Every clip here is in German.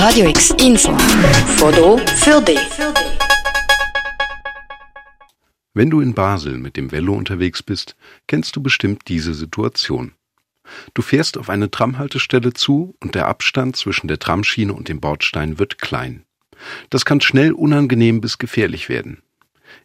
Radio X Info. Foto für dich. Wenn du in Basel mit dem Velo unterwegs bist, kennst du bestimmt diese Situation. Du fährst auf eine Tramhaltestelle zu und der Abstand zwischen der Tramschiene und dem Bordstein wird klein. Das kann schnell unangenehm bis gefährlich werden.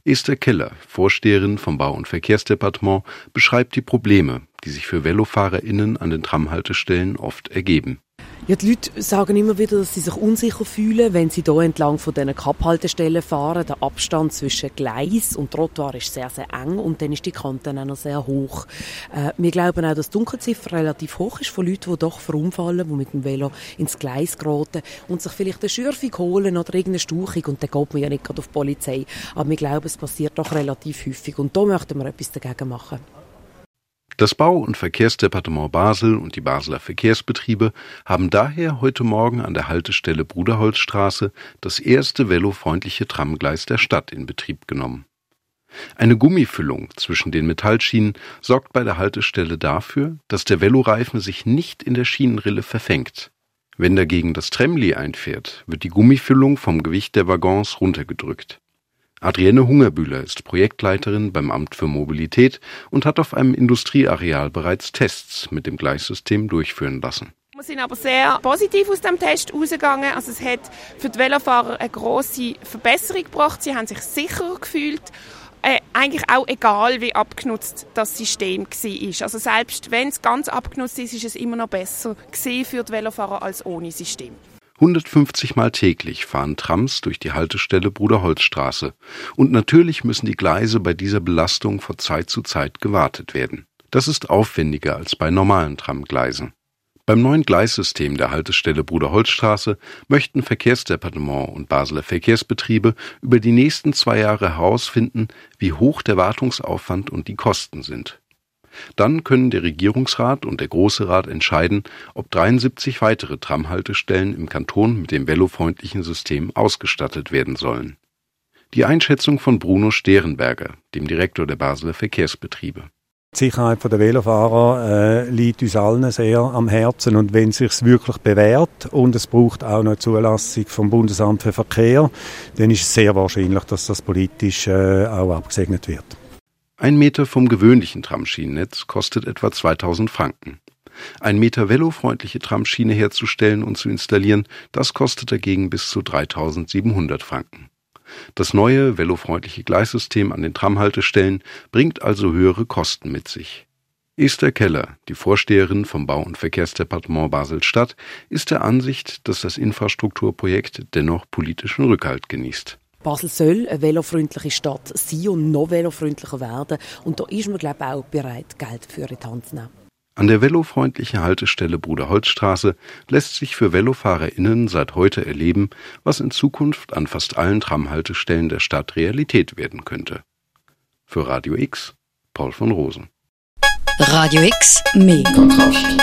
Esther Keller, Vorsteherin vom Bau- und Verkehrsdepartement, beschreibt die Probleme, die sich für VelofahrerInnen an den Tramhaltestellen oft ergeben. Ja, die Leute sagen immer wieder, dass sie sich unsicher fühlen, wenn sie hier entlang von diesen Kapphaltestellen fahren. Der Abstand zwischen Gleis und Trottoir ist sehr, sehr eng und dann ist die Kante auch noch sehr hoch. Äh, wir glauben auch, dass die Dunkelziffer relativ hoch ist von Leuten, die doch verunfallen, die mit dem Velo ins Gleis geraten und sich vielleicht eine Schürfung holen oder irgendeine Stauchung und dann geht man ja nicht gerade auf die Polizei. Aber wir glauben, es passiert doch relativ häufig und da möchten wir etwas dagegen machen. Das Bau- und Verkehrsdepartement Basel und die Basler Verkehrsbetriebe haben daher heute Morgen an der Haltestelle Bruderholzstraße das erste velofreundliche Tramgleis der Stadt in Betrieb genommen. Eine Gummifüllung zwischen den Metallschienen sorgt bei der Haltestelle dafür, dass der Veloreifen sich nicht in der Schienenrille verfängt. Wenn dagegen das Tremli einfährt, wird die Gummifüllung vom Gewicht der Waggons runtergedrückt. Adrienne Hungerbühler ist Projektleiterin beim Amt für Mobilität und hat auf einem Industrieareal bereits Tests mit dem Gleissystem durchführen lassen. Wir sind aber sehr positiv aus dem Test rausgegangen. Also es hat für die Velofahrer eine große Verbesserung gebracht. Sie haben sich sicherer gefühlt. Äh, eigentlich auch egal, wie abgenutzt das System war. Also selbst wenn es ganz abgenutzt ist, ist es immer noch besser für die Velofahrer als ohne System. 150 Mal täglich fahren Trams durch die Haltestelle Bruderholzstraße. Und natürlich müssen die Gleise bei dieser Belastung von Zeit zu Zeit gewartet werden. Das ist aufwendiger als bei normalen Tramgleisen. Beim neuen Gleissystem der Haltestelle Bruderholzstraße möchten Verkehrsdepartement und Basler Verkehrsbetriebe über die nächsten zwei Jahre herausfinden, wie hoch der Wartungsaufwand und die Kosten sind. Dann können der Regierungsrat und der Große Rat entscheiden, ob 73 weitere Tramhaltestellen im Kanton mit dem velofreundlichen System ausgestattet werden sollen. Die Einschätzung von Bruno Sterenberger, dem Direktor der Basler Verkehrsbetriebe. Die Sicherheit der Velofahrer äh, liegt uns allen sehr am Herzen und wenn es sich wirklich bewährt und es braucht auch eine Zulassung vom Bundesamt für Verkehr, dann ist es sehr wahrscheinlich, dass das politisch äh, auch abgesegnet wird. Ein Meter vom gewöhnlichen Tramschienennetz kostet etwa 2000 Franken. Ein Meter velofreundliche Tramschiene herzustellen und zu installieren, das kostet dagegen bis zu 3700 Franken. Das neue velofreundliche Gleissystem an den Tramhaltestellen bringt also höhere Kosten mit sich. Esther Keller, die Vorsteherin vom Bau- und Verkehrsdepartement Basel-Stadt, ist der Ansicht, dass das Infrastrukturprojekt dennoch politischen Rückhalt genießt. Basel soll eine velofreundliche Stadt sein und noch velofreundlicher werden. Und da ist man, glaube ich, auch bereit, Geld für in die Hand zu nehmen. An der velofreundlichen Haltestelle Bruderholzstraße lässt sich für VelofahrerInnen seit heute erleben, was in Zukunft an fast allen Tramhaltestellen der Stadt Realität werden könnte. Für Radio X, Paul von Rosen. Radio X, mehr Kontrast.